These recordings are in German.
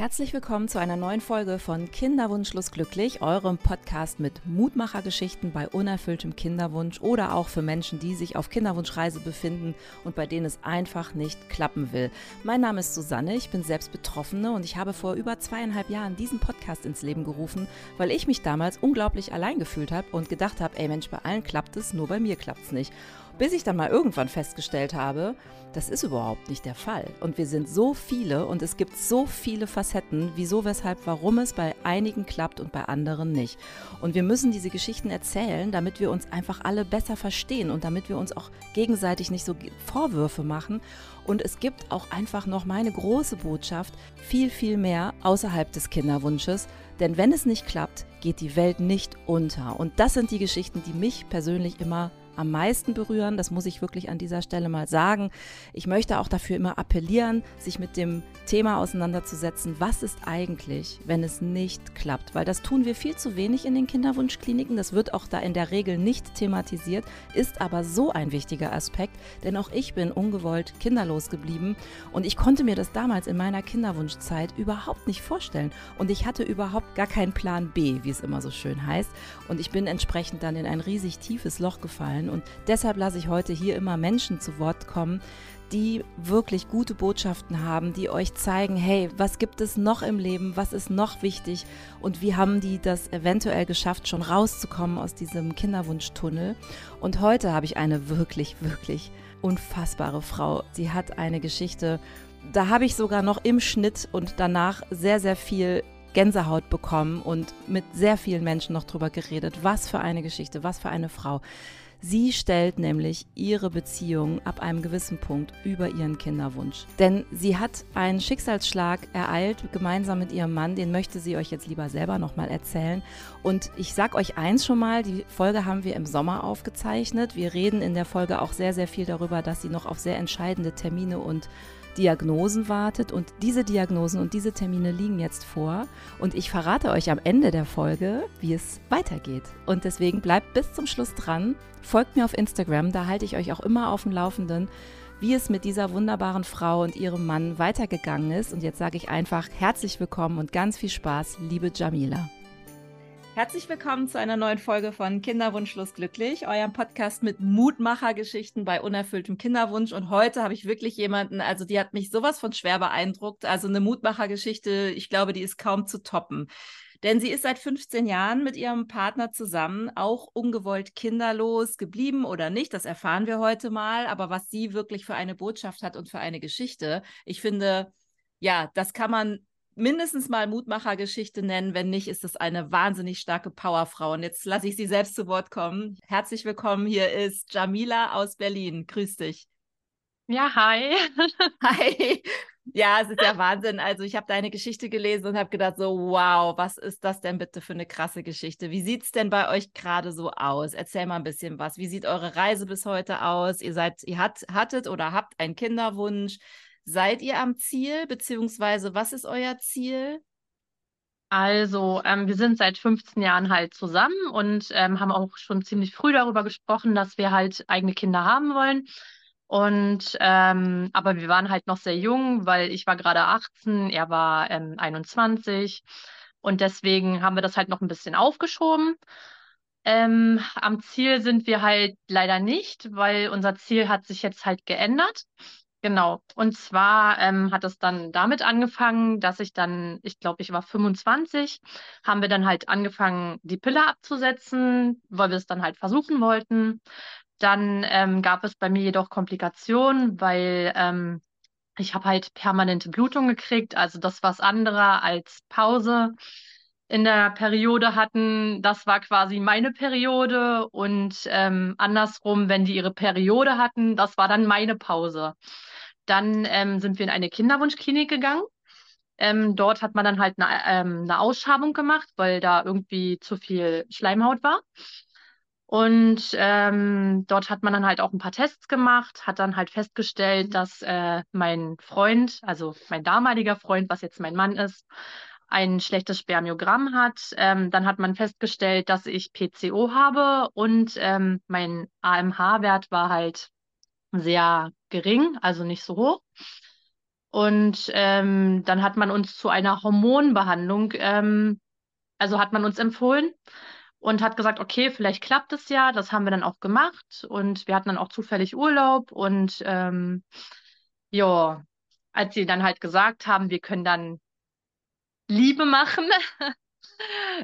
Herzlich willkommen zu einer neuen Folge von Kinderwunschlos glücklich, eurem Podcast mit Mutmachergeschichten bei unerfülltem Kinderwunsch oder auch für Menschen, die sich auf Kinderwunschreise befinden und bei denen es einfach nicht klappen will. Mein Name ist Susanne, ich bin selbst Betroffene und ich habe vor über zweieinhalb Jahren diesen Podcast ins Leben gerufen, weil ich mich damals unglaublich allein gefühlt habe und gedacht habe, ey Mensch, bei allen klappt es, nur bei mir klappt es nicht bis ich dann mal irgendwann festgestellt habe, das ist überhaupt nicht der Fall. Und wir sind so viele und es gibt so viele Facetten, wieso, weshalb, warum es bei einigen klappt und bei anderen nicht. Und wir müssen diese Geschichten erzählen, damit wir uns einfach alle besser verstehen und damit wir uns auch gegenseitig nicht so Vorwürfe machen. Und es gibt auch einfach noch meine große Botschaft, viel, viel mehr außerhalb des Kinderwunsches. Denn wenn es nicht klappt, geht die Welt nicht unter. Und das sind die Geschichten, die mich persönlich immer am meisten berühren. Das muss ich wirklich an dieser Stelle mal sagen. Ich möchte auch dafür immer appellieren, sich mit dem Thema auseinanderzusetzen, was ist eigentlich, wenn es nicht klappt. Weil das tun wir viel zu wenig in den Kinderwunschkliniken. Das wird auch da in der Regel nicht thematisiert, ist aber so ein wichtiger Aspekt, denn auch ich bin ungewollt kinderlos geblieben und ich konnte mir das damals in meiner Kinderwunschzeit überhaupt nicht vorstellen. Und ich hatte überhaupt gar keinen Plan B, wie es immer so schön heißt. Und ich bin entsprechend dann in ein riesig tiefes Loch gefallen und deshalb lasse ich heute hier immer Menschen zu Wort kommen, die wirklich gute Botschaften haben, die euch zeigen, hey, was gibt es noch im Leben, was ist noch wichtig und wie haben die das eventuell geschafft, schon rauszukommen aus diesem Kinderwunschtunnel. Und heute habe ich eine wirklich, wirklich unfassbare Frau. Sie hat eine Geschichte, da habe ich sogar noch im Schnitt und danach sehr, sehr viel Gänsehaut bekommen und mit sehr vielen Menschen noch drüber geredet. Was für eine Geschichte, was für eine Frau. Sie stellt nämlich ihre Beziehung ab einem gewissen Punkt über ihren Kinderwunsch. Denn sie hat einen Schicksalsschlag ereilt, gemeinsam mit ihrem Mann. Den möchte sie euch jetzt lieber selber nochmal erzählen. Und ich sag euch eins schon mal, die Folge haben wir im Sommer aufgezeichnet. Wir reden in der Folge auch sehr, sehr viel darüber, dass sie noch auf sehr entscheidende Termine und Diagnosen wartet und diese Diagnosen und diese Termine liegen jetzt vor und ich verrate euch am Ende der Folge, wie es weitergeht. Und deswegen bleibt bis zum Schluss dran, folgt mir auf Instagram, da halte ich euch auch immer auf dem Laufenden, wie es mit dieser wunderbaren Frau und ihrem Mann weitergegangen ist. Und jetzt sage ich einfach herzlich willkommen und ganz viel Spaß, liebe Jamila. Herzlich willkommen zu einer neuen Folge von Kinderwunschlos glücklich, eurem Podcast mit Mutmachergeschichten bei unerfülltem Kinderwunsch. Und heute habe ich wirklich jemanden, also die hat mich sowas von schwer beeindruckt. Also eine Mutmachergeschichte, ich glaube, die ist kaum zu toppen. Denn sie ist seit 15 Jahren mit ihrem Partner zusammen, auch ungewollt kinderlos geblieben oder nicht. Das erfahren wir heute mal. Aber was sie wirklich für eine Botschaft hat und für eine Geschichte, ich finde, ja, das kann man mindestens mal Mutmachergeschichte nennen. Wenn nicht, ist es eine wahnsinnig starke Powerfrau. Und jetzt lasse ich sie selbst zu Wort kommen. Herzlich willkommen. Hier ist Jamila aus Berlin. Grüß dich. Ja, hi. Hi. Ja, es ist ja Wahnsinn. Also ich habe deine Geschichte gelesen und habe gedacht, so, wow, was ist das denn bitte für eine krasse Geschichte? Wie sieht es denn bei euch gerade so aus? Erzähl mal ein bisschen was. Wie sieht eure Reise bis heute aus? Ihr seid, ihr hat, hattet oder habt einen Kinderwunsch. Seid ihr am Ziel, beziehungsweise was ist euer Ziel? Also, ähm, wir sind seit 15 Jahren halt zusammen und ähm, haben auch schon ziemlich früh darüber gesprochen, dass wir halt eigene Kinder haben wollen. Und ähm, aber wir waren halt noch sehr jung, weil ich war gerade 18, er war ähm, 21 und deswegen haben wir das halt noch ein bisschen aufgeschoben. Ähm, am Ziel sind wir halt leider nicht, weil unser Ziel hat sich jetzt halt geändert. Genau. Und zwar ähm, hat es dann damit angefangen, dass ich dann, ich glaube, ich war 25, haben wir dann halt angefangen, die Pille abzusetzen, weil wir es dann halt versuchen wollten. Dann ähm, gab es bei mir jedoch Komplikationen, weil ähm, ich habe halt permanente Blutung gekriegt, also das was anderer als Pause in der Periode hatten, das war quasi meine Periode und ähm, andersrum, wenn die ihre Periode hatten, das war dann meine Pause. Dann ähm, sind wir in eine Kinderwunschklinik gegangen. Ähm, dort hat man dann halt eine, ähm, eine Ausschabung gemacht, weil da irgendwie zu viel Schleimhaut war. Und ähm, dort hat man dann halt auch ein paar Tests gemacht, hat dann halt festgestellt, dass äh, mein Freund, also mein damaliger Freund, was jetzt mein Mann ist, ein schlechtes Spermiogramm hat. Ähm, dann hat man festgestellt, dass ich PCO habe und ähm, mein AMH-Wert war halt sehr gering, also nicht so hoch. Und ähm, dann hat man uns zu einer Hormonbehandlung, ähm, also hat man uns empfohlen und hat gesagt, okay, vielleicht klappt es ja. Das haben wir dann auch gemacht und wir hatten dann auch zufällig Urlaub und ähm, ja, als sie dann halt gesagt haben, wir können dann Liebe machen,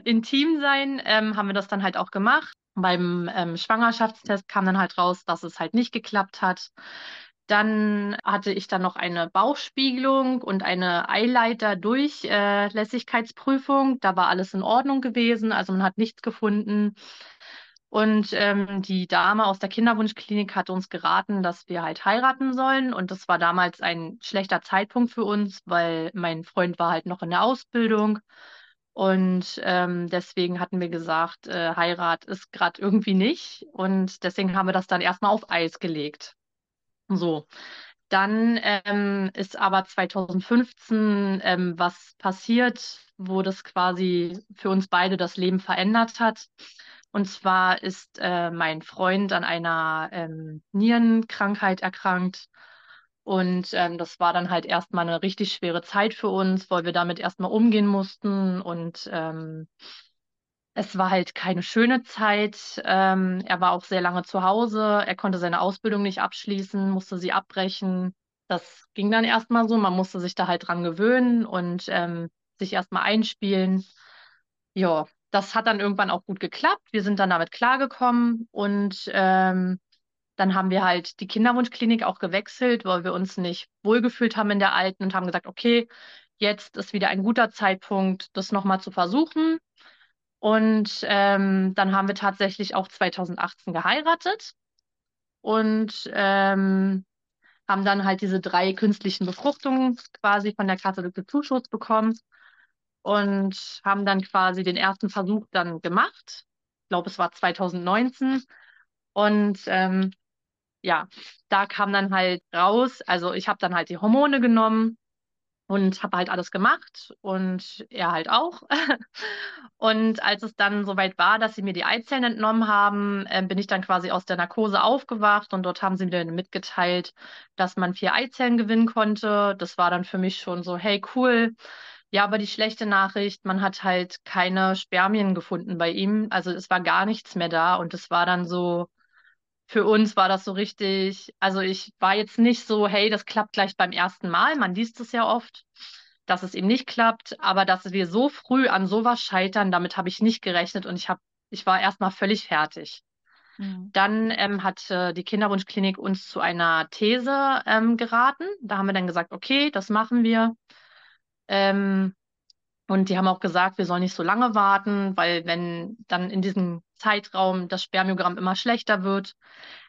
intim sein, ähm, haben wir das dann halt auch gemacht. Beim ähm, Schwangerschaftstest kam dann halt raus, dass es halt nicht geklappt hat. Dann hatte ich dann noch eine Bauchspiegelung und eine Eileiter-Durchlässigkeitsprüfung. Da war alles in Ordnung gewesen, also man hat nichts gefunden. Und ähm, die Dame aus der Kinderwunschklinik hat uns geraten, dass wir halt heiraten sollen. Und das war damals ein schlechter Zeitpunkt für uns, weil mein Freund war halt noch in der Ausbildung. Und ähm, deswegen hatten wir gesagt, äh, Heirat ist gerade irgendwie nicht. Und deswegen haben wir das dann erstmal auf Eis gelegt. So. Dann ähm, ist aber 2015 ähm, was passiert, wo das quasi für uns beide das Leben verändert hat. Und zwar ist äh, mein Freund an einer ähm, Nierenkrankheit erkrankt. Und ähm, das war dann halt erstmal eine richtig schwere Zeit für uns, weil wir damit erstmal umgehen mussten. Und ähm, es war halt keine schöne Zeit. Ähm, er war auch sehr lange zu Hause. Er konnte seine Ausbildung nicht abschließen, musste sie abbrechen. Das ging dann erstmal so. Man musste sich da halt dran gewöhnen und ähm, sich erstmal einspielen. Ja, das hat dann irgendwann auch gut geklappt. Wir sind dann damit klargekommen und ähm, dann haben wir halt die Kinderwunschklinik auch gewechselt, weil wir uns nicht wohlgefühlt haben in der alten und haben gesagt, okay, jetzt ist wieder ein guter Zeitpunkt, das nochmal zu versuchen. Und ähm, dann haben wir tatsächlich auch 2018 geheiratet und ähm, haben dann halt diese drei künstlichen Befruchtungen quasi von der Kasse Zuschuss bekommen und haben dann quasi den ersten Versuch dann gemacht. Ich glaube, es war 2019. Und ähm, ja, da kam dann halt raus, also ich habe dann halt die Hormone genommen und habe halt alles gemacht und er halt auch. und als es dann soweit war, dass sie mir die Eizellen entnommen haben, äh, bin ich dann quasi aus der Narkose aufgewacht und dort haben sie mir mitgeteilt, dass man vier Eizellen gewinnen konnte. Das war dann für mich schon so, hey, cool. Ja, aber die schlechte Nachricht, man hat halt keine Spermien gefunden bei ihm. Also es war gar nichts mehr da und es war dann so, für uns war das so richtig, also ich war jetzt nicht so, hey, das klappt gleich beim ersten Mal. Man liest es ja oft, dass es eben nicht klappt, aber dass wir so früh an sowas scheitern, damit habe ich nicht gerechnet und ich habe, ich war erstmal völlig fertig. Mhm. Dann ähm, hat äh, die Kinderwunschklinik uns zu einer These ähm, geraten. Da haben wir dann gesagt, okay, das machen wir. Ähm, und die haben auch gesagt, wir sollen nicht so lange warten, weil wenn dann in diesem Zeitraum das Spermiogramm immer schlechter wird,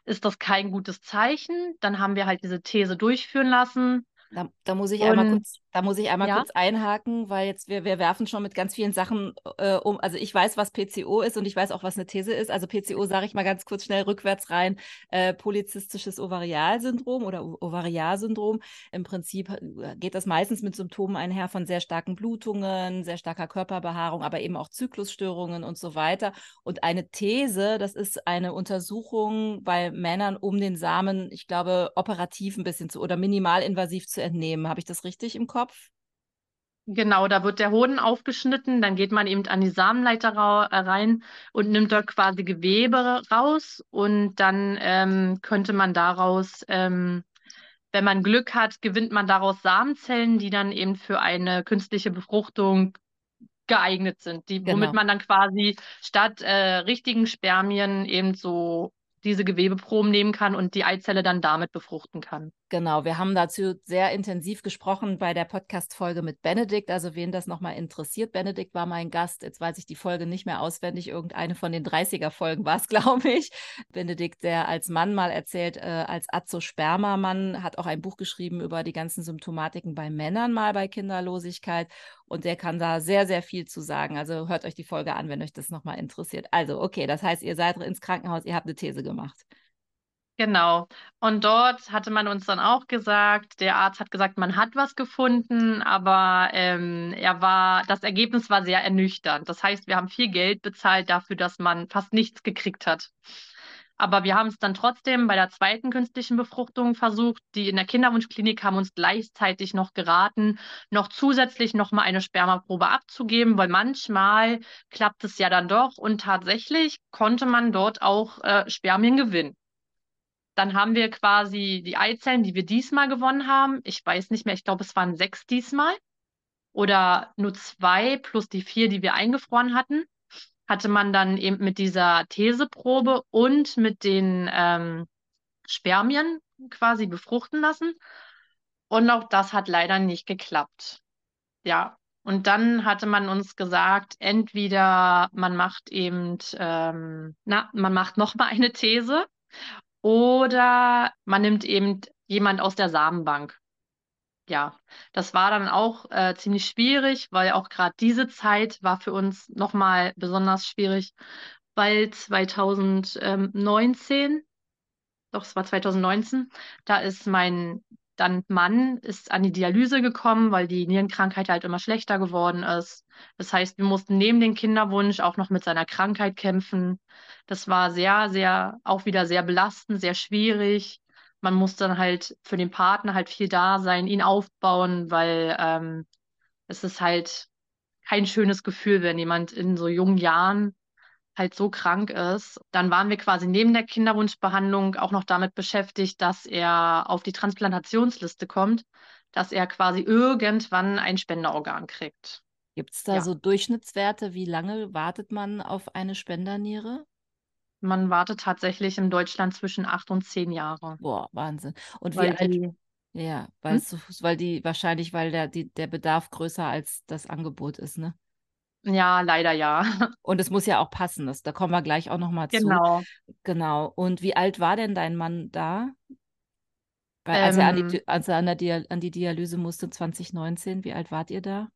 ist das kein gutes Zeichen. Dann haben wir halt diese These durchführen lassen. Da, da muss ich und, einmal kurz da muss ich einmal ja? kurz einhaken, weil jetzt wir, wir werfen schon mit ganz vielen Sachen äh, um. Also ich weiß, was PCO ist und ich weiß auch, was eine These ist. Also PCO sage ich mal ganz kurz schnell rückwärts rein. Äh, polyzystisches Ovarialsyndrom oder Ovarialsyndrom. Im Prinzip äh, geht das meistens mit Symptomen einher von sehr starken Blutungen, sehr starker Körperbehaarung, aber eben auch Zyklusstörungen und so weiter. Und eine These, das ist eine Untersuchung bei Männern, um den Samen, ich glaube, operativ ein bisschen zu oder minimalinvasiv zu entnehmen. Habe ich das richtig im Kopf? Kopf? Genau, da wird der Hoden aufgeschnitten, dann geht man eben an die Samenleiter äh, rein und nimmt dort quasi Gewebe raus und dann ähm, könnte man daraus, ähm, wenn man Glück hat, gewinnt man daraus Samenzellen, die dann eben für eine künstliche Befruchtung geeignet sind, die, genau. womit man dann quasi statt äh, richtigen Spermien eben so diese Gewebeproben nehmen kann und die Eizelle dann damit befruchten kann. Genau, wir haben dazu sehr intensiv gesprochen bei der Podcast-Folge mit Benedikt. Also, wen das nochmal interessiert, Benedikt war mein Gast. Jetzt weiß ich die Folge nicht mehr auswendig. Irgendeine von den 30er-Folgen war es, glaube ich. Benedikt, der als Mann mal erzählt, äh, als Azosperma-Mann, hat auch ein Buch geschrieben über die ganzen Symptomatiken bei Männern mal bei Kinderlosigkeit. Und der kann da sehr, sehr viel zu sagen. Also, hört euch die Folge an, wenn euch das nochmal interessiert. Also, okay, das heißt, ihr seid ins Krankenhaus, ihr habt eine These gemacht. Genau. Und dort hatte man uns dann auch gesagt, der Arzt hat gesagt, man hat was gefunden, aber ähm, er war, das Ergebnis war sehr ernüchternd. Das heißt, wir haben viel Geld bezahlt dafür, dass man fast nichts gekriegt hat. Aber wir haben es dann trotzdem bei der zweiten künstlichen Befruchtung versucht. Die in der Kinderwunschklinik haben uns gleichzeitig noch geraten, noch zusätzlich noch mal eine Spermaprobe abzugeben, weil manchmal klappt es ja dann doch und tatsächlich konnte man dort auch äh, Spermien gewinnen. Dann haben wir quasi die Eizellen, die wir diesmal gewonnen haben. Ich weiß nicht mehr, ich glaube, es waren sechs diesmal oder nur zwei plus die vier, die wir eingefroren hatten hatte man dann eben mit dieser Theseprobe und mit den ähm, Spermien quasi befruchten lassen. Und auch das hat leider nicht geklappt. Ja, und dann hatte man uns gesagt, entweder man macht eben, ähm, na, man macht nochmal eine These oder man nimmt eben jemand aus der Samenbank. Ja, das war dann auch äh, ziemlich schwierig, weil auch gerade diese Zeit war für uns nochmal besonders schwierig, weil 2019, doch es war 2019, da ist mein dann Mann ist an die Dialyse gekommen, weil die Nierenkrankheit halt immer schlechter geworden ist. Das heißt, wir mussten neben dem Kinderwunsch auch noch mit seiner Krankheit kämpfen. Das war sehr, sehr, auch wieder sehr belastend, sehr schwierig man muss dann halt für den Partner halt viel da sein, ihn aufbauen, weil ähm, es ist halt kein schönes Gefühl, wenn jemand in so jungen Jahren halt so krank ist. Dann waren wir quasi neben der Kinderwunschbehandlung auch noch damit beschäftigt, dass er auf die Transplantationsliste kommt, dass er quasi irgendwann ein Spenderorgan kriegt. Gibt es da ja. so Durchschnittswerte? Wie lange wartet man auf eine Spenderniere? Man wartet tatsächlich in Deutschland zwischen acht und zehn Jahre. Boah, Wahnsinn. Und weil wie alt? Die, ja, weil, hm? so, weil die, wahrscheinlich, weil der, die, der Bedarf größer als das Angebot ist, ne? Ja, leider ja. Und es muss ja auch passen. Das, da kommen wir gleich auch nochmal zu. Genau. Genau. Und wie alt war denn dein Mann da? Weil, als, ähm, er an die, ähm. als er an, der an die Dialyse musste 2019, wie alt wart ihr da?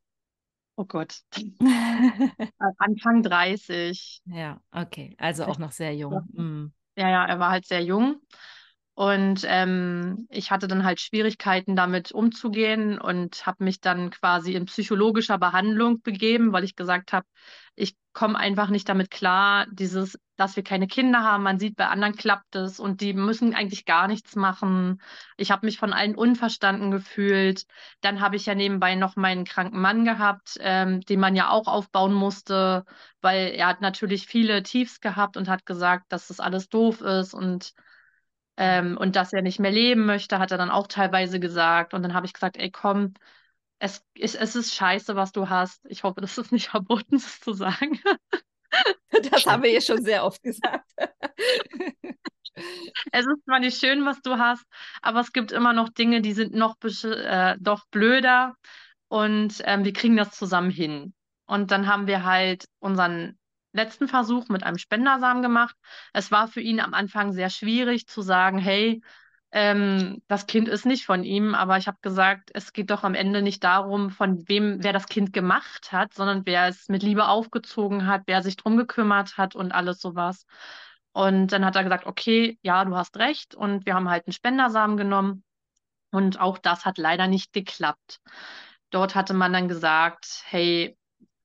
Oh Gott. Anfang 30. Ja, okay. Also auch noch sehr jung. Mhm. Ja, ja, er war halt sehr jung. Und ähm, ich hatte dann halt Schwierigkeiten damit umzugehen und habe mich dann quasi in psychologischer Behandlung begeben, weil ich gesagt habe, ich komme einfach nicht damit klar, dieses, dass wir keine Kinder haben. Man sieht, bei anderen klappt es und die müssen eigentlich gar nichts machen. Ich habe mich von allen unverstanden gefühlt. Dann habe ich ja nebenbei noch meinen kranken Mann gehabt, ähm, den man ja auch aufbauen musste, weil er hat natürlich viele Tiefs gehabt und hat gesagt, dass das alles doof ist und ähm, und dass er nicht mehr leben möchte, hat er dann auch teilweise gesagt. Und dann habe ich gesagt, ey, komm, es, es, es ist scheiße, was du hast. Ich hoffe, das ist nicht verboten, das zu sagen. Das haben wir hier schon sehr oft gesagt. Es ist zwar nicht schön, was du hast, aber es gibt immer noch Dinge, die sind noch äh, doch blöder und ähm, wir kriegen das zusammen hin. Und dann haben wir halt unseren letzten Versuch mit einem Spendersamen gemacht. Es war für ihn am Anfang sehr schwierig zu sagen, hey, ähm, das Kind ist nicht von ihm, aber ich habe gesagt, es geht doch am Ende nicht darum, von wem, wer das Kind gemacht hat, sondern wer es mit Liebe aufgezogen hat, wer sich drum gekümmert hat und alles sowas. Und dann hat er gesagt, okay, ja, du hast recht. Und wir haben halt einen Spendersamen genommen. Und auch das hat leider nicht geklappt. Dort hatte man dann gesagt, hey,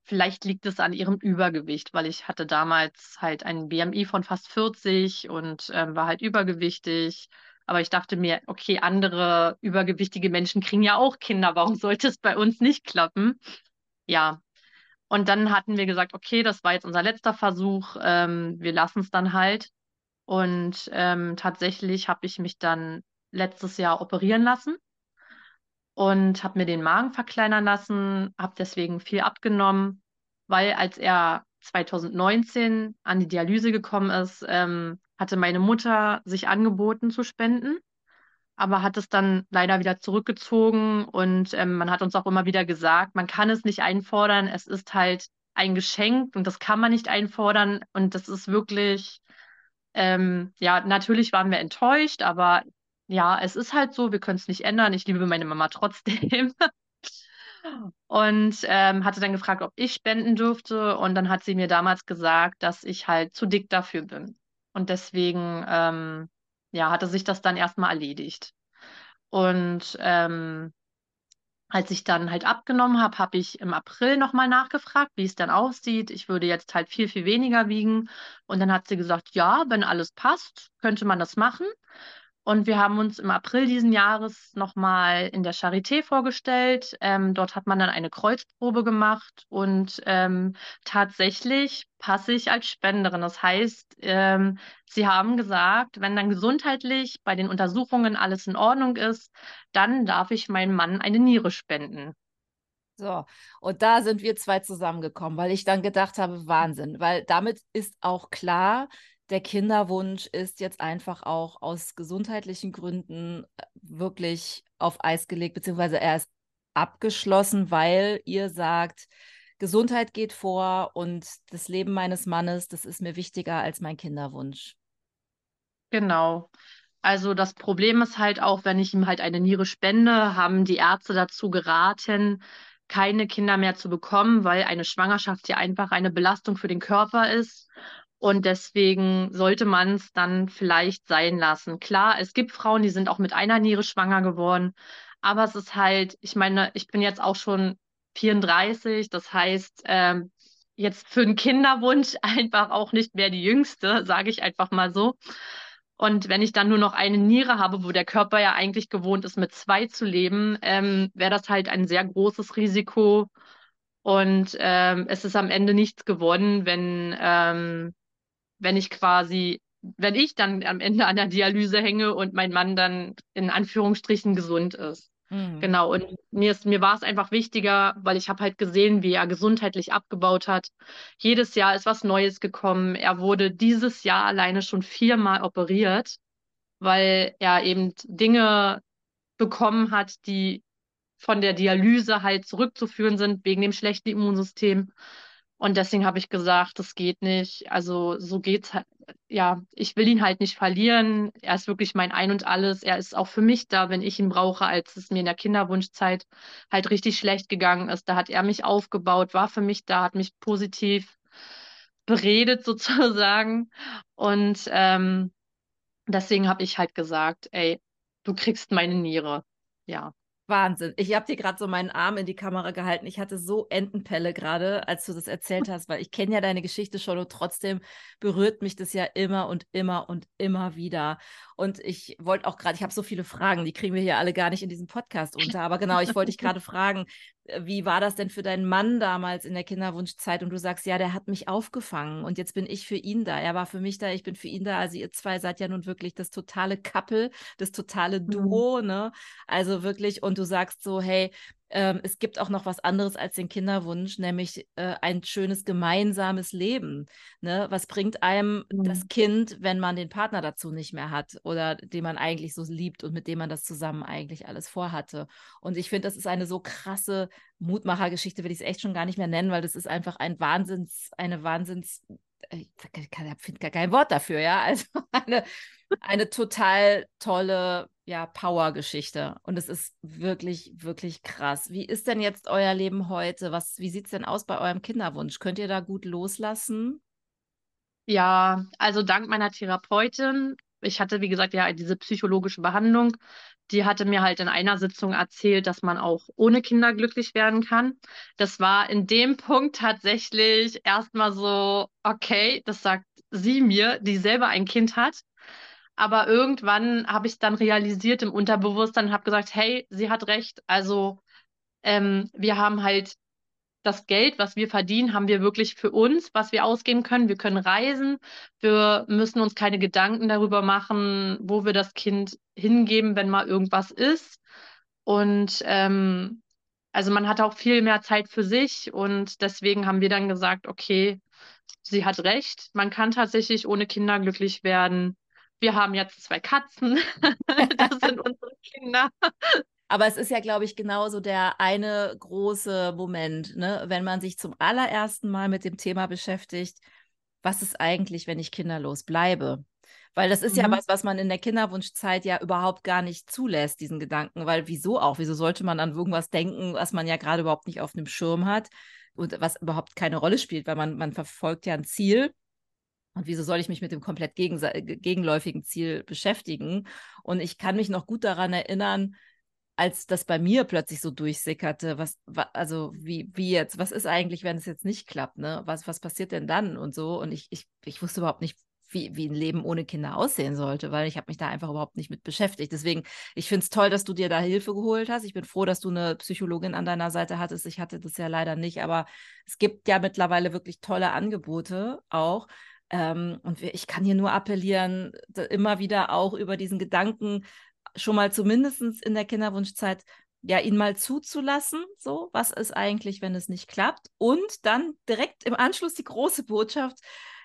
Vielleicht liegt es an ihrem Übergewicht, weil ich hatte damals halt ein BMI von fast 40 und ähm, war halt übergewichtig. Aber ich dachte mir, okay, andere übergewichtige Menschen kriegen ja auch Kinder. Warum sollte es bei uns nicht klappen? Ja. Und dann hatten wir gesagt, okay, das war jetzt unser letzter Versuch. Ähm, wir lassen es dann halt. Und ähm, tatsächlich habe ich mich dann letztes Jahr operieren lassen und habe mir den Magen verkleinern lassen, habe deswegen viel abgenommen, weil als er 2019 an die Dialyse gekommen ist, ähm, hatte meine Mutter sich angeboten zu spenden, aber hat es dann leider wieder zurückgezogen und ähm, man hat uns auch immer wieder gesagt, man kann es nicht einfordern, es ist halt ein Geschenk und das kann man nicht einfordern und das ist wirklich, ähm, ja, natürlich waren wir enttäuscht, aber ja, es ist halt so, wir können es nicht ändern. Ich liebe meine Mama trotzdem. und ähm, hatte dann gefragt, ob ich spenden dürfte. Und dann hat sie mir damals gesagt, dass ich halt zu dick dafür bin. Und deswegen, ähm, ja, hatte sich das dann erstmal erledigt. Und ähm, als ich dann halt abgenommen habe, habe ich im April nochmal nachgefragt, wie es dann aussieht. Ich würde jetzt halt viel, viel weniger wiegen. Und dann hat sie gesagt, ja, wenn alles passt, könnte man das machen. Und wir haben uns im April diesen Jahres nochmal in der Charité vorgestellt. Ähm, dort hat man dann eine Kreuzprobe gemacht und ähm, tatsächlich passe ich als Spenderin. Das heißt, ähm, sie haben gesagt, wenn dann gesundheitlich bei den Untersuchungen alles in Ordnung ist, dann darf ich meinem Mann eine Niere spenden. So, und da sind wir zwei zusammengekommen, weil ich dann gedacht habe, Wahnsinn, weil damit ist auch klar, der Kinderwunsch ist jetzt einfach auch aus gesundheitlichen Gründen äh, wirklich auf Eis gelegt, beziehungsweise er ist abgeschlossen, weil ihr sagt, Gesundheit geht vor und das Leben meines Mannes, das ist mir wichtiger als mein Kinderwunsch. Genau. Also das Problem ist halt auch, wenn ich ihm halt eine Niere spende, haben die Ärzte dazu geraten, keine Kinder mehr zu bekommen, weil eine Schwangerschaft ja einfach eine Belastung für den Körper ist. Und deswegen sollte man es dann vielleicht sein lassen. Klar, es gibt Frauen, die sind auch mit einer Niere schwanger geworden. Aber es ist halt, ich meine, ich bin jetzt auch schon 34, das heißt, ähm, jetzt für einen Kinderwunsch einfach auch nicht mehr die jüngste, sage ich einfach mal so. Und wenn ich dann nur noch eine Niere habe, wo der Körper ja eigentlich gewohnt ist, mit zwei zu leben, ähm, wäre das halt ein sehr großes Risiko. Und ähm, es ist am Ende nichts gewonnen, wenn, ähm, wenn ich quasi, wenn ich dann am Ende an der Dialyse hänge und mein Mann dann in Anführungsstrichen gesund ist. Mhm. Genau, und mir, ist, mir war es einfach wichtiger, weil ich habe halt gesehen, wie er gesundheitlich abgebaut hat. Jedes Jahr ist was Neues gekommen. Er wurde dieses Jahr alleine schon viermal operiert, weil er eben Dinge bekommen hat, die von der Dialyse halt zurückzuführen sind, wegen dem schlechten Immunsystem. Und deswegen habe ich gesagt, das geht nicht. Also so geht's halt. Ja, ich will ihn halt nicht verlieren. Er ist wirklich mein Ein und Alles. Er ist auch für mich da, wenn ich ihn brauche, als es mir in der Kinderwunschzeit halt richtig schlecht gegangen ist. Da hat er mich aufgebaut, war für mich da, hat mich positiv beredet sozusagen. Und ähm, deswegen habe ich halt gesagt, ey, du kriegst meine Niere. Ja. Wahnsinn. Ich habe dir gerade so meinen Arm in die Kamera gehalten. Ich hatte so Entenpelle gerade, als du das erzählt hast, weil ich kenne ja deine Geschichte schon und trotzdem berührt mich das ja immer und immer und immer wieder. Und ich wollte auch gerade, ich habe so viele Fragen, die kriegen wir hier alle gar nicht in diesem Podcast unter. Aber genau, ich wollte dich gerade fragen, wie war das denn für deinen Mann damals in der Kinderwunschzeit? Und du sagst, ja, der hat mich aufgefangen und jetzt bin ich für ihn da. Er war für mich da, ich bin für ihn da. Also ihr zwei seid ja nun wirklich das totale Couple, das totale mhm. Duo, mhm. ne? Also wirklich, und du sagst so, hey, ähm, es gibt auch noch was anderes als den Kinderwunsch, nämlich äh, ein schönes gemeinsames Leben. Ne? Was bringt einem mhm. das Kind, wenn man den Partner dazu nicht mehr hat oder den man eigentlich so liebt und mit dem man das zusammen eigentlich alles vorhatte? Und ich finde, das ist eine so krasse Mutmachergeschichte, will ich es echt schon gar nicht mehr nennen, weil das ist einfach ein Wahnsinns, eine Wahnsinns ich finde gar kein Wort dafür, ja. Also eine, eine total tolle ja, Power-Geschichte. Und es ist wirklich, wirklich krass. Wie ist denn jetzt euer Leben heute? Was, wie sieht es denn aus bei eurem Kinderwunsch? Könnt ihr da gut loslassen? Ja, also dank meiner Therapeutin. Ich hatte, wie gesagt, ja diese psychologische Behandlung. Die hatte mir halt in einer Sitzung erzählt, dass man auch ohne Kinder glücklich werden kann. Das war in dem Punkt tatsächlich erstmal so, okay, das sagt sie mir, die selber ein Kind hat. Aber irgendwann habe ich es dann realisiert im Unterbewusstsein und habe gesagt, hey, sie hat recht. Also ähm, wir haben halt das Geld, was wir verdienen, haben wir wirklich für uns, was wir ausgeben können. Wir können reisen. Wir müssen uns keine Gedanken darüber machen, wo wir das Kind hingeben, wenn mal irgendwas ist. Und ähm, also man hat auch viel mehr Zeit für sich und deswegen haben wir dann gesagt, okay, sie hat recht. Man kann tatsächlich ohne Kinder glücklich werden. Wir haben jetzt zwei Katzen. das sind unsere Kinder. Aber es ist ja, glaube ich, genauso der eine große Moment, ne? wenn man sich zum allerersten Mal mit dem Thema beschäftigt, was ist eigentlich, wenn ich kinderlos bleibe? Weil das ist mhm. ja was, was man in der Kinderwunschzeit ja überhaupt gar nicht zulässt, diesen Gedanken. Weil wieso auch? Wieso sollte man an irgendwas denken, was man ja gerade überhaupt nicht auf dem Schirm hat und was überhaupt keine Rolle spielt, weil man, man verfolgt ja ein Ziel und wieso soll ich mich mit dem komplett gegenläufigen Ziel beschäftigen? Und ich kann mich noch gut daran erinnern, als das bei mir plötzlich so durchsickerte, was, wa, also wie, wie jetzt, was ist eigentlich, wenn es jetzt nicht klappt, ne? Was, was passiert denn dann und so? Und ich, ich, ich wusste überhaupt nicht, wie, wie ein Leben ohne Kinder aussehen sollte, weil ich habe mich da einfach überhaupt nicht mit beschäftigt. Deswegen, ich finde es toll, dass du dir da Hilfe geholt hast. Ich bin froh, dass du eine Psychologin an deiner Seite hattest. Ich hatte das ja leider nicht, aber es gibt ja mittlerweile wirklich tolle Angebote auch. Ähm, und ich kann hier nur appellieren, immer wieder auch über diesen Gedanken schon mal zumindest in der Kinderwunschzeit ja, ihn mal zuzulassen, so, was ist eigentlich, wenn es nicht klappt? Und dann direkt im Anschluss die große Botschaft,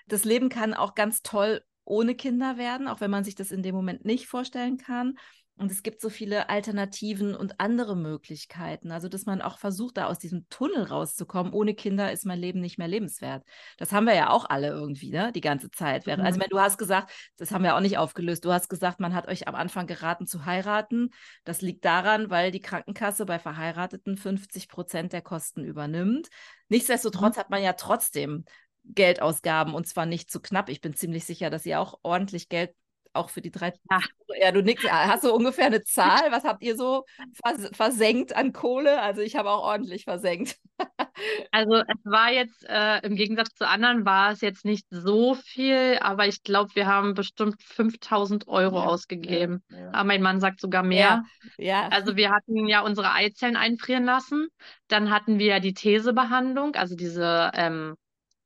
das Leben kann auch ganz toll ohne Kinder werden, auch wenn man sich das in dem Moment nicht vorstellen kann. Und es gibt so viele Alternativen und andere Möglichkeiten. Also, dass man auch versucht, da aus diesem Tunnel rauszukommen. Ohne Kinder ist mein Leben nicht mehr lebenswert. Das haben wir ja auch alle irgendwie, ne? Die ganze Zeit. Also, mhm. Also, wenn du hast gesagt, das haben wir auch nicht aufgelöst. Du hast gesagt, man hat euch am Anfang geraten zu heiraten. Das liegt daran, weil die Krankenkasse bei Verheirateten 50 Prozent der Kosten übernimmt. Nichtsdestotrotz mhm. hat man ja trotzdem Geldausgaben und zwar nicht zu knapp. Ich bin ziemlich sicher, dass ihr auch ordentlich Geld auch für die drei. Ja, ja du nix. Hast du ungefähr eine Zahl? Was habt ihr so vers versenkt an Kohle? Also ich habe auch ordentlich versenkt. also es war jetzt äh, im Gegensatz zu anderen war es jetzt nicht so viel, aber ich glaube, wir haben bestimmt 5000 Euro ja, ausgegeben. Ja, aber mein Mann sagt sogar mehr. Ja, Also wir hatten ja unsere Eizellen einfrieren lassen. Dann hatten wir ja die Thesebehandlung, also diese ähm,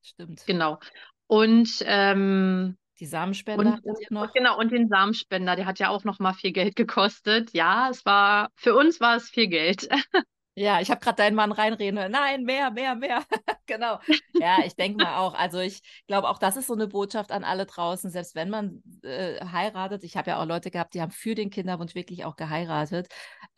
Stimmt. Genau. Und ähm, die Samenspender und, hattet ihr noch? Genau, und den Samenspender, der hat ja auch noch mal viel Geld gekostet. Ja, es war, für uns war es viel Geld. Ja, ich habe gerade deinen Mann reinreden hören. Nein, mehr, mehr, mehr. genau. Ja, ich denke mal auch. Also ich glaube auch, das ist so eine Botschaft an alle draußen, selbst wenn man äh, heiratet. Ich habe ja auch Leute gehabt, die haben für den Kinderwunsch wirklich auch geheiratet.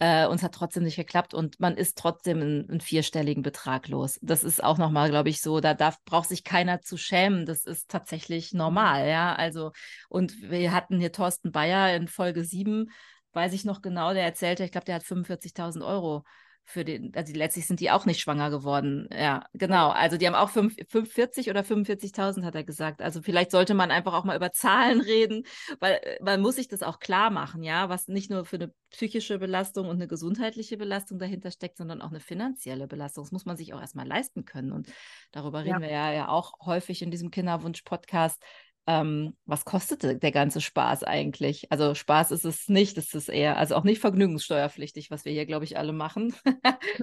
Äh, uns hat trotzdem nicht geklappt und man ist trotzdem einen, einen vierstelligen Betrag los. Das ist auch nochmal, glaube ich, so, da darf, braucht sich keiner zu schämen. Das ist tatsächlich normal, ja. Also, und wir hatten hier Thorsten Bayer in Folge 7, weiß ich noch genau, der erzählte, ich glaube, der hat 45.000 Euro für den, also letztlich sind die auch nicht schwanger geworden. Ja, genau. Also die haben auch 5, 45 oder 45.000, hat er gesagt. Also vielleicht sollte man einfach auch mal über Zahlen reden, weil äh, man muss sich das auch klar machen, ja, was nicht nur für eine psychische Belastung und eine gesundheitliche Belastung dahinter steckt, sondern auch eine finanzielle Belastung. Das muss man sich auch erstmal leisten können. Und darüber reden ja. wir ja, ja auch häufig in diesem Kinderwunsch-Podcast, ähm, was kostet der ganze Spaß eigentlich? Also Spaß ist es nicht, ist eher, also auch nicht vergnügungssteuerpflichtig, was wir hier, glaube ich, alle machen.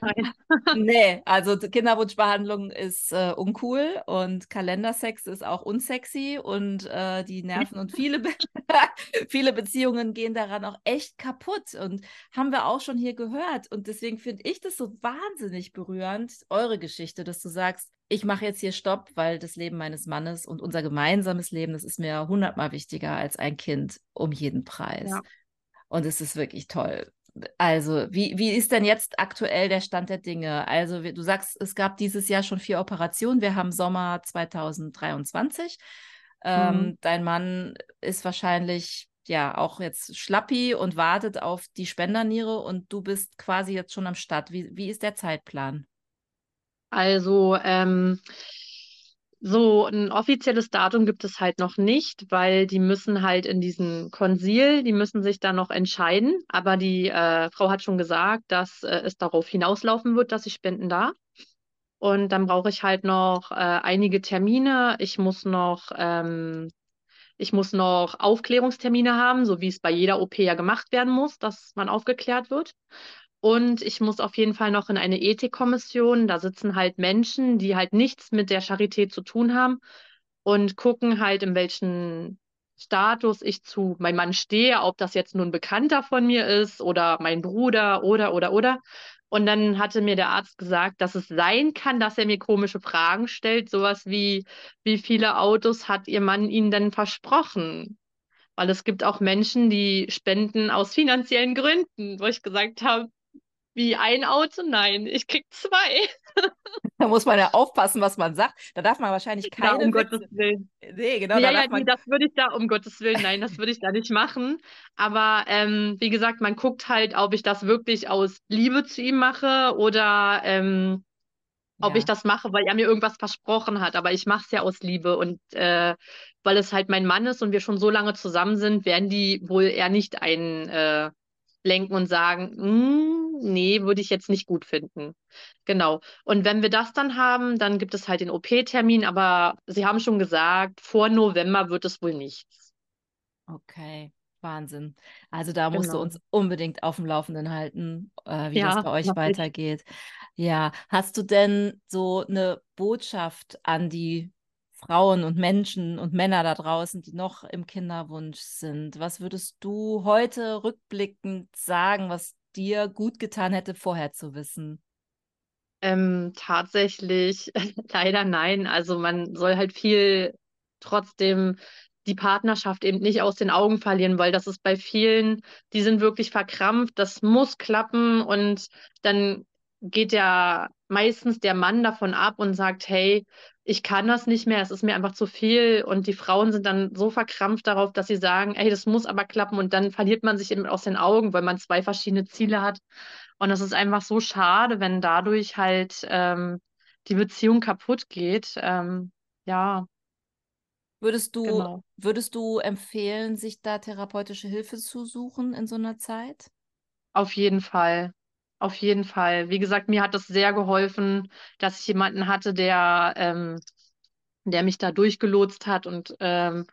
Nein. nee, also Kinderwunschbehandlung ist äh, uncool und Kalendersex ist auch unsexy und äh, die Nerven und viele, Be viele Beziehungen gehen daran auch echt kaputt und haben wir auch schon hier gehört. Und deswegen finde ich das so wahnsinnig berührend, eure Geschichte, dass du sagst, ich mache jetzt hier Stopp, weil das Leben meines Mannes und unser gemeinsames Leben, das ist mir hundertmal wichtiger als ein Kind um jeden Preis. Ja. Und es ist wirklich toll. Also, wie, wie ist denn jetzt aktuell der Stand der Dinge? Also, du sagst, es gab dieses Jahr schon vier Operationen. Wir haben Sommer 2023. Ähm, mhm. Dein Mann ist wahrscheinlich ja auch jetzt schlappi und wartet auf die Spenderniere und du bist quasi jetzt schon am Start. Wie, wie ist der Zeitplan? Also ähm, so ein offizielles Datum gibt es halt noch nicht, weil die müssen halt in diesen Konsil, die müssen sich da noch entscheiden. Aber die äh, Frau hat schon gesagt, dass äh, es darauf hinauslaufen wird, dass ich spenden darf. Und dann brauche ich halt noch äh, einige Termine. Ich muss noch, ähm, ich muss noch Aufklärungstermine haben, so wie es bei jeder OP ja gemacht werden muss, dass man aufgeklärt wird. Und ich muss auf jeden Fall noch in eine Ethikkommission. Da sitzen halt Menschen, die halt nichts mit der Charité zu tun haben und gucken halt, in welchen Status ich zu meinem Mann stehe, ob das jetzt nun ein Bekannter von mir ist oder mein Bruder oder, oder, oder. Und dann hatte mir der Arzt gesagt, dass es sein kann, dass er mir komische Fragen stellt, sowas wie, wie viele Autos hat Ihr Mann Ihnen denn versprochen? Weil es gibt auch Menschen, die spenden aus finanziellen Gründen, wo ich gesagt habe, wie ein Auto? Nein, ich krieg zwei. Da muss man ja aufpassen, was man sagt. Da darf man wahrscheinlich keine. Ja, um Gottes Willen. Nee, genau. Ja, da ja, nee, das würde ich da, um Gottes Willen, nein, das würde ich da nicht machen. Aber ähm, wie gesagt, man guckt halt, ob ich das wirklich aus Liebe zu ihm mache oder ähm, ob ja. ich das mache, weil er mir irgendwas versprochen hat. Aber ich mache es ja aus Liebe und äh, weil es halt mein Mann ist und wir schon so lange zusammen sind, werden die wohl eher nicht ein äh, ablenken und sagen, "Mm, nee, würde ich jetzt nicht gut finden. Genau. Und wenn wir das dann haben, dann gibt es halt den OP-Termin, aber Sie haben schon gesagt, vor November wird es wohl nichts. Okay, Wahnsinn. Also da musst du Genau. uns unbedingt auf dem Laufenden halten, äh, wie das Ja, bei euch ich. weitergeht. Ja, hast du denn so eine Botschaft an die Frauen und Menschen und Männer da draußen, die noch im Kinderwunsch sind? Was würdest du heute rückblickend sagen, was dir gut getan hätte, vorher zu wissen? Ähm, tatsächlich leider nein. Also man soll halt viel trotzdem die Partnerschaft eben nicht aus den Augen verlieren, weil das ist bei vielen, die sind wirklich verkrampft, das muss klappen und dann geht ja meistens der Mann davon ab und sagt, hey, ich kann das nicht mehr, es ist mir einfach zu viel und die Frauen sind dann so verkrampft darauf, dass sie sagen, ey, das muss aber klappen und dann verliert man sich eben aus den Augen, weil man zwei verschiedene Ziele hat. Und es ist einfach so schade, wenn dadurch halt ähm, die Beziehung kaputt geht. Ähm, ja, Würdest du, genau. würdest du empfehlen, sich da therapeutische Hilfe zu suchen in so einer Zeit? Auf jeden Fall. Auf jeden Fall. Wie gesagt, mir hat das sehr geholfen, dass ich jemanden hatte, der, ähm, der mich da durchgelotst hat und ähm,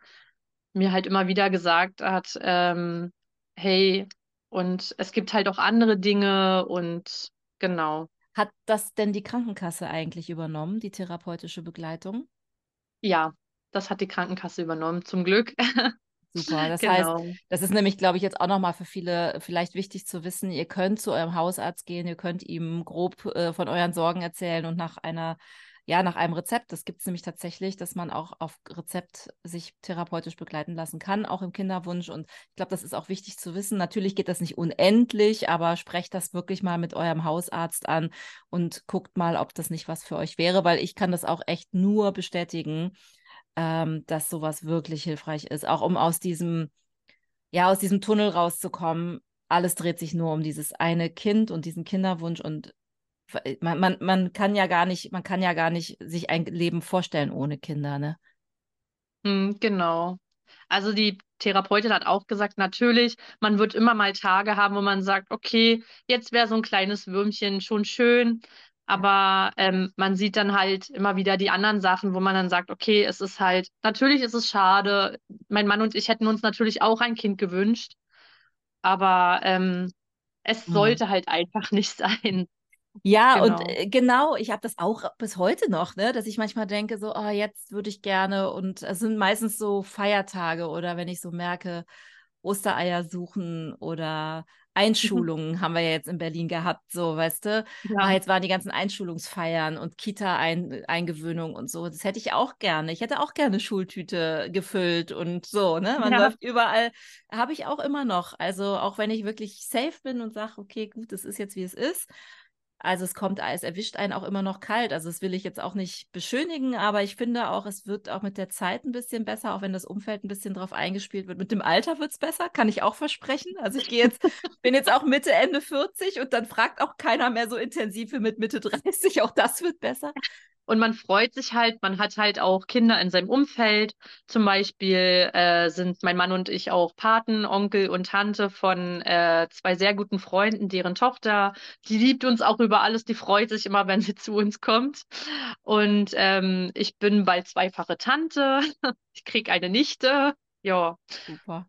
mir halt immer wieder gesagt hat, ähm, hey, und es gibt halt auch andere Dinge und genau. Hat das denn die Krankenkasse eigentlich übernommen, die therapeutische Begleitung? Ja, das hat die Krankenkasse übernommen, zum Glück. Super. Das heißt, Genau. das ist nämlich, glaube ich, jetzt auch nochmal für viele vielleicht wichtig zu wissen. Ihr könnt zu eurem Hausarzt gehen, ihr könnt ihm grob äh, von euren Sorgen erzählen und nach einer, ja, nach einem Rezept. Das gibt es nämlich tatsächlich, dass man auch auf Rezept sich therapeutisch begleiten lassen kann, auch im Kinderwunsch. Und ich glaube, das ist auch wichtig zu wissen. Natürlich geht das nicht unendlich, aber sprecht das wirklich mal mit eurem Hausarzt an und guckt mal, ob das nicht was für euch wäre, weil ich kann das auch echt nur bestätigen ähm, dass sowas wirklich hilfreich ist, auch um aus diesem, ja, aus diesem Tunnel rauszukommen. Alles dreht sich nur um dieses eine Kind und diesen Kinderwunsch und man, man, man kann ja gar nicht, man kann ja gar nicht sich ein Leben vorstellen ohne Kinder, ne? Hm, genau. Also die Therapeutin hat auch gesagt, natürlich, man wird immer mal Tage haben, wo man sagt, okay, jetzt wäre so ein kleines Würmchen schon schön. Aber ähm, man sieht dann halt immer wieder die anderen Sachen, wo man dann sagt, okay, es ist halt, natürlich ist es schade. Mein Mann und ich hätten uns natürlich auch ein Kind gewünscht, aber ähm, es Mhm. sollte halt einfach nicht sein. Ja, und Genau. äh, genau, ich habe das auch bis heute noch, ne, dass ich manchmal denke, so, oh, jetzt würde ich gerne. Und es sind meistens so Feiertage oder wenn ich so merke, Ostereier suchen oder Einschulungen haben wir ja jetzt in Berlin gehabt, so, weißt du. Ah, Ja, jetzt waren die ganzen Einschulungsfeiern und Kita-Eingewöhnung und so. Das hätte ich auch gerne. Ich hätte auch gerne Schultüte gefüllt und so, ne? Man ja. läuft überall, habe ich auch immer noch. Also auch wenn ich wirklich safe bin und sage, okay, gut, es ist jetzt wie es ist. Also es kommt, es erwischt einen auch immer noch kalt. Also das will ich jetzt auch nicht beschönigen, aber ich finde auch, es wird auch mit der Zeit ein bisschen besser, auch wenn das Umfeld ein bisschen drauf eingespielt wird. Mit dem Alter wird es besser, kann ich auch versprechen. Also ich gehe jetzt, bin jetzt auch Mitte, Ende 40 und dann fragt auch keiner mehr so intensiv wie mit Mitte 30. Auch das wird besser. Und man freut sich halt, man hat halt auch Kinder in seinem Umfeld. Zum Beispiel äh, sind mein Mann und ich auch Paten, Onkel und Tante von äh, zwei sehr guten Freunden, deren Tochter, die liebt uns auch über alles, die freut sich immer, wenn sie zu uns kommt. Und ähm, ich bin bald zweifache Tante, ich krieg eine Nichte. Ja,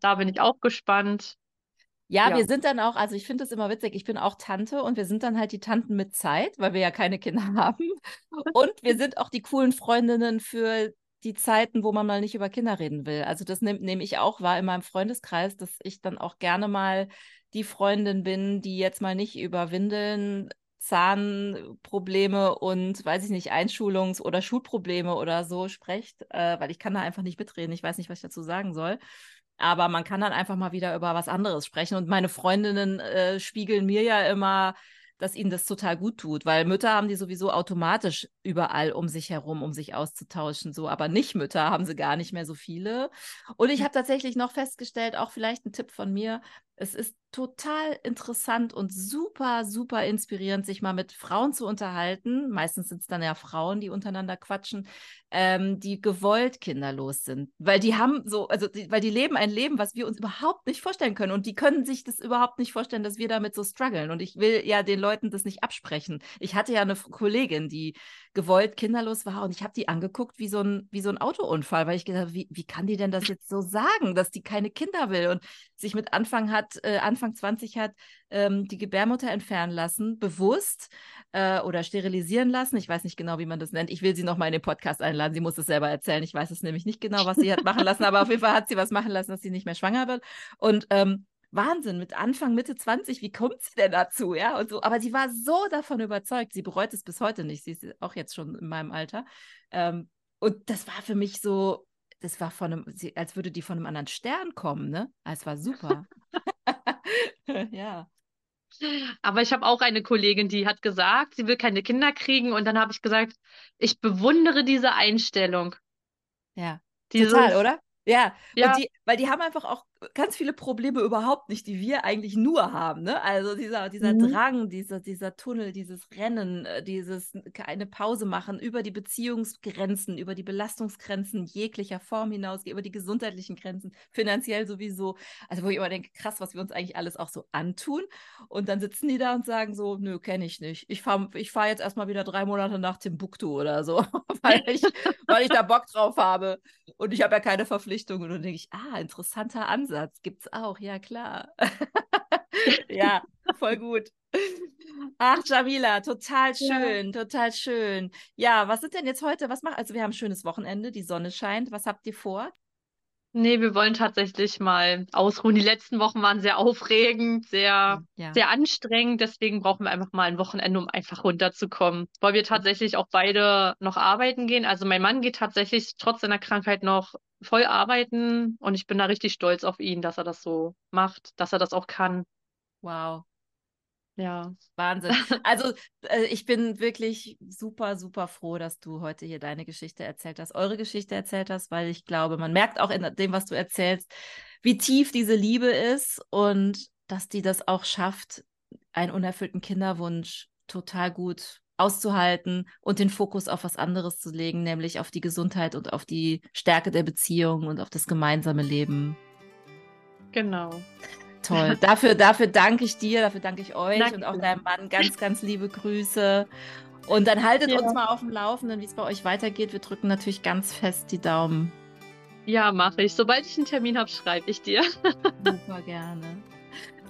da bin ich auch gespannt. Ja, wir Ja. sind dann auch, also ich finde das immer witzig, ich bin auch Tante und wir sind dann halt die Tanten mit Zeit, weil wir ja keine Kinder haben. Und wir sind auch die coolen Freundinnen für die Zeiten, wo man mal nicht über Kinder reden will. Also das nehme nehm ich auch wahr in meinem Freundeskreis, dass ich dann auch gerne mal die Freundin bin, die jetzt mal nicht über Windeln, Zahnprobleme und, weiß ich nicht, Einschulungs- oder Schulprobleme oder so spricht, äh, weil ich kann da einfach nicht mitreden. Ich weiß nicht, was ich dazu sagen soll. Aber man kann dann einfach mal wieder über was anderes sprechen. Und meine Freundinnen äh, spiegeln mir ja immer, dass ihnen das total gut tut, weil Mütter haben die sowieso automatisch überall um sich herum, um sich auszutauschen, so, aber nicht Mütter haben sie gar nicht mehr so viele. Und ich habe tatsächlich noch festgestellt, auch vielleicht ein Tipp von mir, Es ist total interessant und super, super inspirierend, sich mal mit Frauen zu unterhalten. Meistens sind es dann ja Frauen, die untereinander quatschen, ähm, die gewollt kinderlos sind. Weil die haben so, also die, weil die leben ein Leben, was wir uns überhaupt nicht vorstellen können. Und die können sich das überhaupt nicht vorstellen, dass wir damit so strugglen. Und ich will ja den Leuten das nicht absprechen. Ich hatte ja eine Kollegin, die gewollt kinderlos war und ich habe die angeguckt wie so ein, wie so ein Autounfall, weil ich gedacht wie, wie kann die denn das jetzt so sagen, dass die keine Kinder will und sich mit Anfang hat, äh, Anfang 20 hat ähm, die Gebärmutter entfernen lassen, bewusst äh, oder sterilisieren lassen. Ich weiß nicht genau, wie man das nennt. Ich will sie noch mal in den Podcast einladen. Sie muss es selber erzählen. Ich weiß es nämlich nicht genau, was sie hat machen lassen, aber auf jeden Fall hat sie was machen lassen, dass sie nicht mehr schwanger wird. Und ähm, Wahnsinn, mit Anfang, Mitte 20, wie kommt sie denn dazu? Ja, und so. Aber sie war so davon überzeugt, sie bereut es bis heute nicht. Sie ist auch jetzt schon in meinem Alter. Ähm, und das war für mich so, das war von einem, als würde die von einem anderen Stern kommen, ne? Ah, es war super. ja. Aber ich habe auch eine Kollegin, die hat gesagt, sie will keine Kinder kriegen. Und dann habe ich gesagt, ich bewundere diese Einstellung. Ja. Dieses, Total, oder? Ja, ja. Die, weil die haben einfach auch ganz viele Probleme überhaupt nicht, die wir eigentlich nur haben. Ne? Also dieser, dieser mhm. Drang, dieser, dieser Tunnel, dieses Rennen, äh, dieses keine Pause machen über die Beziehungsgrenzen, über die Belastungsgrenzen jeglicher Form hinaus, über die gesundheitlichen Grenzen, finanziell sowieso. Also wo ich immer denke, krass, was wir uns eigentlich alles auch so antun. Und dann sitzen die da und sagen so, nö, kenne ich nicht. Ich fahre ich fahr jetzt erstmal wieder drei Monate nach Timbuktu oder so, weil, ich, weil ich da Bock drauf habe. Und ich habe ja keine Verpflichtungen. Und dann denke ich, ah, interessanter Ansatz. Gibt es auch, ja klar. ja, voll gut. Ach, Jamila, total schön, ja. total schön. Ja, was sind denn jetzt heute, was macht, also wir haben ein schönes Wochenende, die Sonne scheint. Was habt ihr vor? Nee, wir wollen tatsächlich mal ausruhen. Die letzten Wochen waren sehr aufregend, sehr, ja. sehr anstrengend. Deswegen brauchen wir einfach mal ein Wochenende, um einfach runterzukommen. Weil wir tatsächlich auch beide noch arbeiten gehen. Also mein Mann geht tatsächlich trotz seiner Krankheit noch voll arbeiten und ich bin da richtig stolz auf ihn, dass er das so macht, dass er das auch kann. Wow. Ja. Wahnsinn. Also äh, ich bin wirklich super, super froh, dass du heute hier deine Geschichte erzählt hast, eure Geschichte erzählt hast, weil ich glaube, man merkt auch in dem, was du erzählst, wie tief diese Liebe ist und dass die das auch schafft, einen unerfüllten Kinderwunsch total gut auszuhalten und den Fokus auf was anderes zu legen, nämlich auf die Gesundheit und auf die Stärke der Beziehung und auf das gemeinsame Leben. Genau. Toll. Dafür, dafür danke ich dir, dafür danke ich euch danke. und auch deinem Mann ganz, ganz liebe Grüße. Und dann haltet ja. uns mal auf dem Laufenden, wie es bei euch weitergeht. Wir drücken natürlich ganz fest die Daumen. Ja, mache ich. Sobald ich einen Termin habe, schreibe ich dir. Super gerne.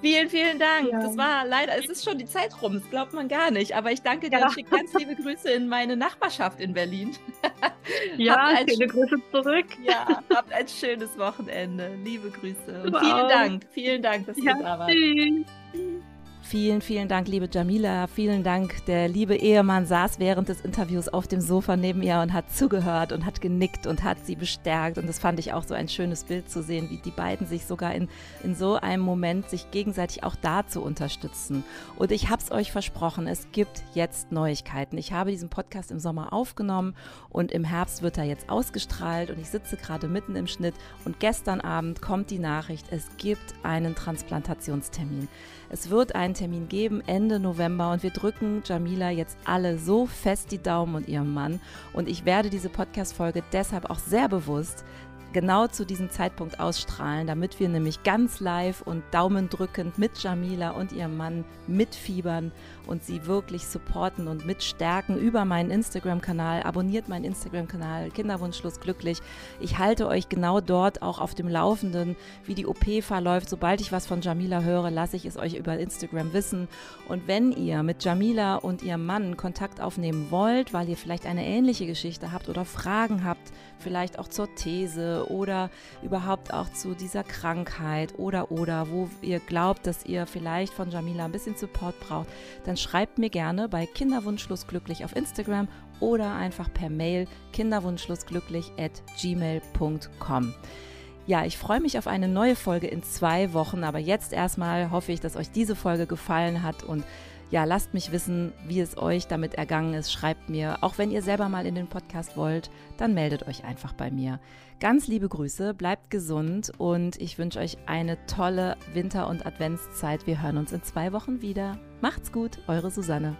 Vielen, vielen Dank. Ja. Das war leider, es ist schon die Zeit rum, das glaubt man gar nicht. Aber ich danke dir ja. und schicke ganz liebe Grüße in meine Nachbarschaft in Berlin. Ja, viele Grüße zurück. Ja, habt ein schönes Wochenende. Liebe Grüße. Und vielen Dank. Vielen Dank, dass ja, du da warst. Tschüss. Vielen, vielen Dank, liebe Jamila. Vielen Dank. Der liebe Ehemann saß während des Interviews auf dem Sofa neben ihr und hat zugehört und hat genickt und hat sie bestärkt. Und das fand ich auch so ein schönes Bild zu sehen, wie die beiden sich sogar in, in so einem Moment sich gegenseitig auch da zu unterstützen. Und ich habe es euch versprochen, es gibt jetzt Neuigkeiten. Ich habe diesen Podcast im Sommer aufgenommen und im Herbst wird er jetzt ausgestrahlt und ich sitze gerade mitten im Schnitt und gestern Abend kommt die Nachricht, es gibt einen Transplantationstermin. Es wird einen Termin geben Ende November und wir drücken Jamila jetzt alle so fest die Daumen und ihrem Mann. Und ich werde diese Podcast-Folge deshalb auch sehr bewusst genau zu diesem Zeitpunkt ausstrahlen, damit wir nämlich ganz live und daumendrückend mit Jamila und ihrem Mann mitfiebern und sie wirklich supporten und mitstärken über meinen Instagram-Kanal. Abonniert meinen Instagram-Kanal Kinderwunschlos glücklich. Ich halte euch genau dort auch auf dem Laufenden, wie die OP verläuft. Sobald ich was von Jamila höre, lasse ich es euch über Instagram wissen. Und wenn ihr mit Jamila und ihrem Mann Kontakt aufnehmen wollt, weil ihr vielleicht eine ähnliche Geschichte habt oder Fragen habt, vielleicht auch zur These oder überhaupt auch zu dieser Krankheit oder oder wo ihr glaubt, dass ihr vielleicht von Jamila ein bisschen Support braucht, dann schreibt mir gerne bei Kinderwunschlosglücklich auf Instagram oder einfach per Mail kinderwunschlosglücklich at gmail.com. Ja, ich freue mich auf eine neue Folge in zwei Wochen, aber jetzt erstmal hoffe ich, dass euch diese Folge gefallen hat und ja, lasst mich wissen, wie es euch damit ergangen ist. Schreibt mir, auch wenn ihr selber mal in den Podcast wollt, dann meldet euch einfach bei mir. Ganz liebe Grüße, bleibt gesund und ich wünsche euch eine tolle Winter- und Adventszeit. Wir hören uns in zwei Wochen wieder. Macht's gut, eure Susanne.